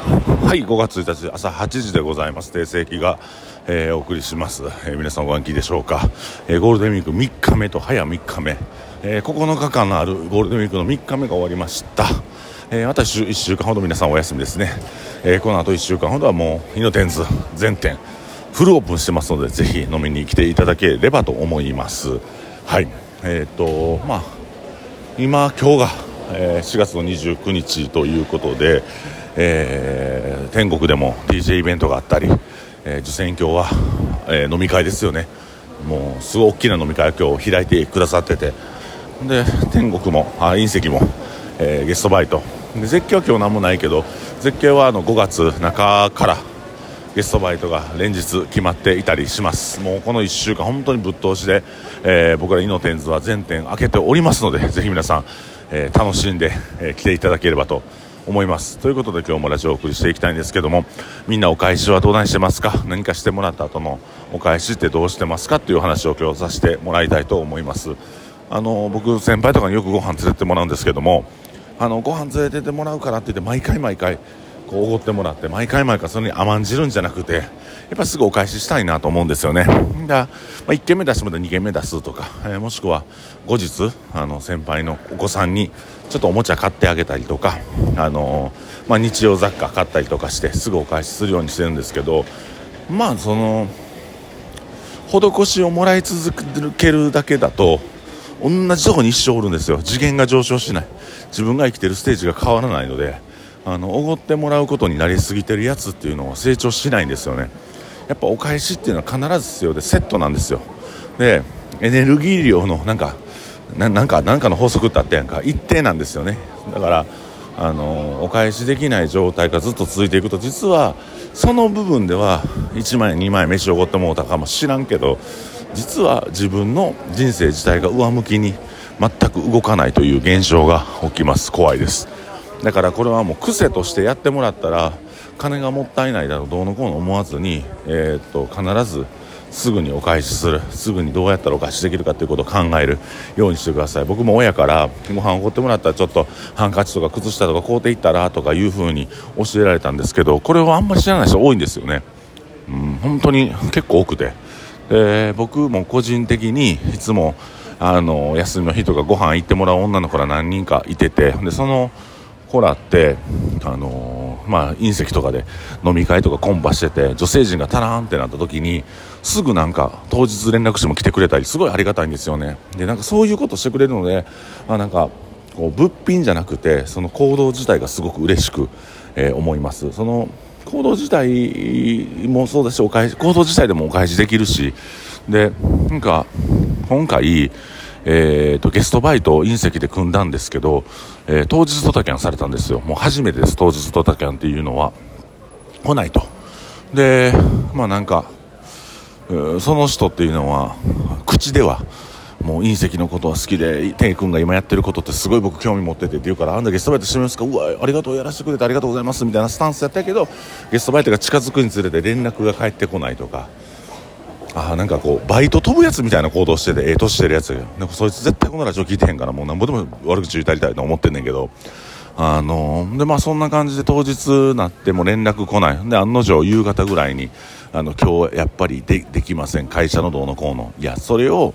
はい5月1日朝8時でございます。定世紀が、えー、お送りします、えー、皆さんお元気でしょうか、えー、ゴールデンウィーク3日目と早3日目、え、9日間のあるゴールデンウィークの3日目が終わりました、えー、私1週間ほど皆さんお休みですね、え、この後1週間ほどはもうイノテンズ全店フルオープンしてますのでぜひ飲みに来ていただければと思います。はい。えっ、とまあ今今日が、え4月の29日ということでえー、天国でも DJ イベントがあったり、えー、受選挙は、えー、飲み会ですよね。もうすごい大きな飲み会を今日開いてくださってて。で天国もあ隕石も、えー、ゲストバイト。で絶景は今日何もないけど絶景はあの5月中からゲストバイトが連日決まっていたりします。もうこの1週間本当にぶっ通しで、えー、僕らイノテンズは全店開けておりますのでぜひ皆さん、えー、楽しんで、え、来ていただければと思います。ということで今日もラジオをお送りしていきたいんですけどもみんなお返しはどうなしてますか？何かしてもらった後のお返しってどうしてますか？っていう話を今日させてもらいたいと思います。あの僕先輩とかによくご飯連れてってもらうんですけどもあのご飯連れてってもらうからって言って毎回毎回こうおごってもらって毎回毎回それに甘んじるんじゃなくてやっぱすぐお返ししたいなと思うんですよね。だ、まあ、1軒目出してもら2軒目出すとか、えー、もしくは後日あの先輩のお子さんにちょっとおもちゃ買ってあげたりとか、あのー、まあ、日用雑貨買ったりとかしてすぐお返しするようにしてるんですけどまあその施しをもらい続けるだけだと同じとこに一生おるんですよ。次元が上昇しない。自分が生きてるステージが変わらないので。あのおごってもらうことになりすぎてるやつっていうのは成長しないんですよね。やっぱお返しっていうのは必ず必要でセットなんですよ。でエネルギー量のなんかなんかなんかの法則ってあったやんか。一定なんですよね。だからあのお返しできない状態がずっと続いていくと実はその部分では1枚2枚飯をおごってもうたかもしらんけど実は自分の人生自体が上向きに全く動かないという現象が起きます。怖いです。だからこれはもう癖としてやってもらったら金がもったいないだろうどうのこうの思わずに、えー、っと必ずすぐにお返しする。すぐにどうやったらお返しできるかということを考えるようにしてください。僕も親からご飯おごってもらったらちょっとハンカチとか靴下とか買うていったらとかいうふうに教えられたんですけどこれはあんまり知らない人多いんですよね。うん本当に結構多くてで僕も個人的にいつもあの休みの日とかご飯行ってもらう女の子ら何人かいててでその子らって、あのー、まあ、隕石とかで飲み会とかコンパしてて、女性陣がタラーンってなった時に、すぐなんか、当日連絡しても来てくれたり、すごいありがたいんですよね。で、なんかそういうことしてくれるので、あなんか、こう、物品じゃなくて、その行動自体がすごく嬉しく、えー、思います。その、行動自体もそうだし、お返し、行動自体でもお返しできるし、で、なんか、今回、えーと、ゲストバイトを隕石で組んだんですけど、えー、当日ドタキャンされたんですよ。もう初めてです当日ドタキャンっていうのは来ないと。でまあなんかその人っていうのは口ではもう隕石のことは好きで天君が今やってることってすごい僕興味持っててって言うからあんだゲストバイトしてみますか？うわありがとうやらせてくれてありがとうございますみたいなスタンスやったけどゲストバイトが近づくにつれて連絡が返ってこないとかあなんかこうバイト飛ぶやつみたいな行動しててええ年してるやつ。なんかそいつ絶対このラジオ聞いてへんからもうなんぼでも悪口言いたりたいと思ってんねんけど。あのでまあそんな感じで当日なっても連絡来ない。で案の定夕方ぐらいにあの今日やっぱりでできません。会社のどうのこうの。いやそれを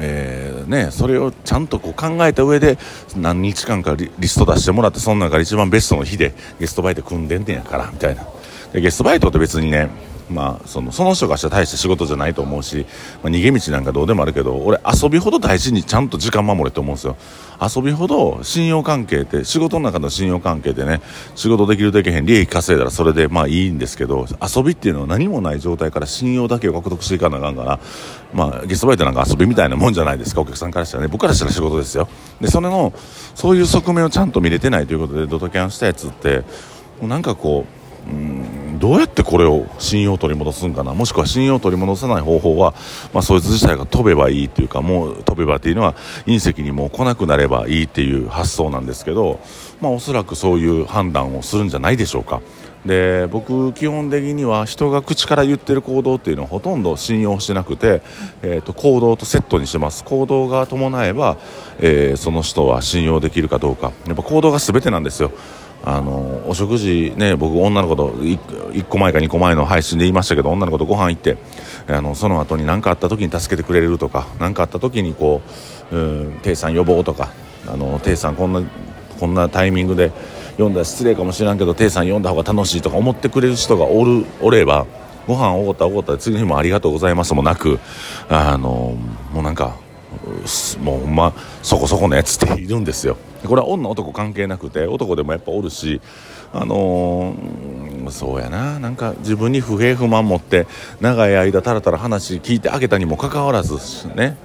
えーね、それをちゃんとこう考えた上で何日間かリスト出してもらってその中で一番ベストの日でゲストバイト組んでんねんやからみたいな。でゲストバイトって別にねまあ、そのその人がしたら大した仕事じゃないと思うし、まあ、逃げ道なんかどうでもあるけど俺遊びほど大事にちゃんと時間守れって思うんですよ。遊びほど信用関係って仕事の中の信用関係でね仕事できるできへん利益稼いだらそれでまあいいんですけど遊びっていうのは何もない状態から信用だけを獲得していかなあかんからまあゲストバイトなんか遊びみたいなもんじゃないですかお客さんからしたらね。僕からしたら仕事ですよ。でそれのそういう側面をちゃんと見れてないということでドタキャンしたやつってなんかこううんどうやってこれを信用を取り戻すんかな？もしくは信用を取り戻さない方法は、まあ、そいつ自体が飛べばいいっていうかもう飛べばっていうのは隕石にも来なくなればいいっていう発想なんですけど、まあ、おそらくそういう判断をするんじゃないでしょうか。で僕基本的には人が口から言ってる行動っていうのはほとんど信用してなくて、えー、と行動とセットにしてます。行動が伴えば、えー、その人は信用できるかどうか。やっぱ行動が全てなんですよ。あのお食事ね僕女の子と 1, 1個前か2個前の配信で言いましたけど女の子とご飯行ってあのその後に何かあった時に助けてくれるとか何かあった時にこう「うんテイさん呼ぼう」とか「あのテイさんこんなこんなタイミングで読んだら失礼かもしれんけどテイさん読んだ方が楽しい」とか思ってくれる人がおるおればご飯おごったおごった次の日もありがとうございますもなくあのもうなんかもうまそこそこのやつっているんですよ。これは女男関係なくて男でもやっぱおるしあのー、そうやな。なんか自分に不平不満持って長い間たらたら話聞いてあげたにもかかわらずね。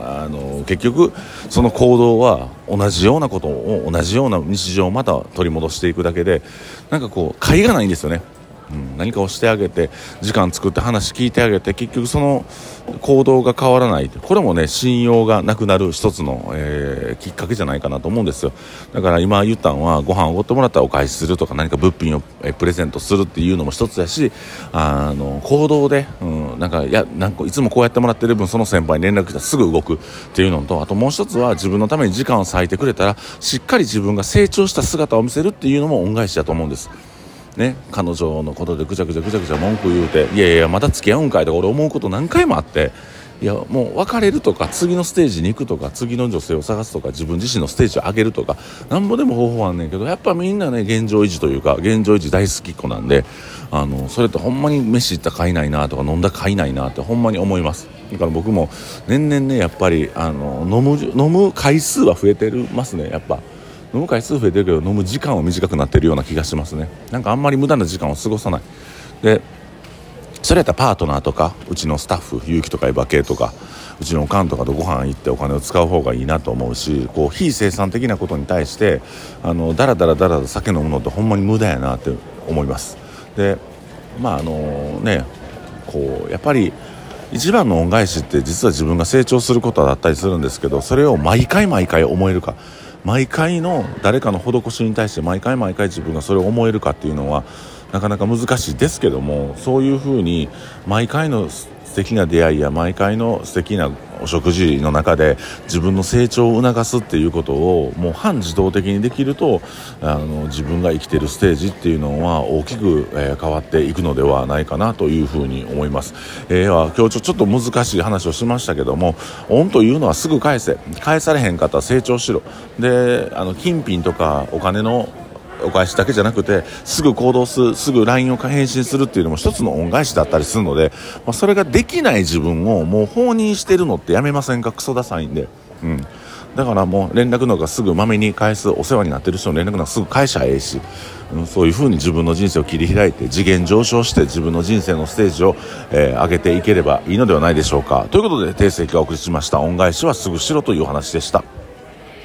あの結局その行動は同じようなことを同じような日常をまた取り戻していくだけでなんかこう甲斐がないんですよね。うん、何かをしてあげて時間作って話聞いてあげて結局その行動が変わらない。これもね信用がなくなる一つの、えー、きっかけじゃないかなと思うんですよ。だから今言ったのはご飯おごってもらったらお返しするとか何か物品を、えプレゼントするっていうのも一つやしあの行動で、うん、なんかやなんかいつもこうやってもらってる分その先輩に連絡したらすぐ動くっていうのとあともう一つは自分のために時間を割いてくれたらしっかり自分が成長した姿を見せるっていうのも恩返しだと思うんです。ね、彼女のことでぐちゃぐちゃぐちゃぐちゃ文句言うていやいやまた付き合うんかいとか俺思うこと何回もあっていやもう別れるとか次のステージに行くとか次の女性を探すとか自分自身のステージを上げるとかなんぼでも方法あんねんけどやっぱみんなね現状維持というか現状維持大好きっ子なんであのそれってほんまに飯行ったかいないなとか飲んだかいないなってほんまに思いますだから僕も年々ねやっぱりあの飲む飲む回数は増えてますねやっぱ。飲む回数増えてるけど飲む時間は短くなってるような気がしますね。なんかあんまり無駄な時間を過ごさない。でそれやったらパートナーとかうちのスタッフ結城とかエヴァ系とかうちのおかんとかとご飯行ってお金を使う方がいいなと思うしこう非生産的なことに対してあのだらだらだら酒飲むのってほんまに無駄やなって思います。でまああのねこうやっぱり一番の恩返しって実は自分が成長することだったりするんですけどそれを毎回毎回思えるか。毎回の誰かの施しに対して毎回毎回自分がそれを思えるかっていうのはなかなか難しいですけどもそういうふうに毎回の敵な出会いや毎回の素敵なお食事の中で自分の成長を促すっていうことをもう半自動的にできるとあの自分が生きてるステージっていうのは大きく、えー、変わっていくのではないかなというふうに思います、えー、今日ちょっと難しい話をしましたけども恩というのはすぐ返せ。返されへんかったら成長しろ。であの金品とかお金のお返しだけじゃなくてすぐ行動するすぐ LINE を返信するっていうのも一つの恩返しだったりするので、まあ、それができない自分をもう放任してるのってやめませんか？クソダサいんで。うん。だからもう連絡のがすぐまめに返すお世話になってる人の連絡のがすぐ返しゃええし、うん、そういうふうに自分の人生を切り開いて次元上昇して自分の人生のステージを、えー、上げていければいいのではないでしょうか。ということで定石がお送りしました。恩返しはすぐしろというお話でした。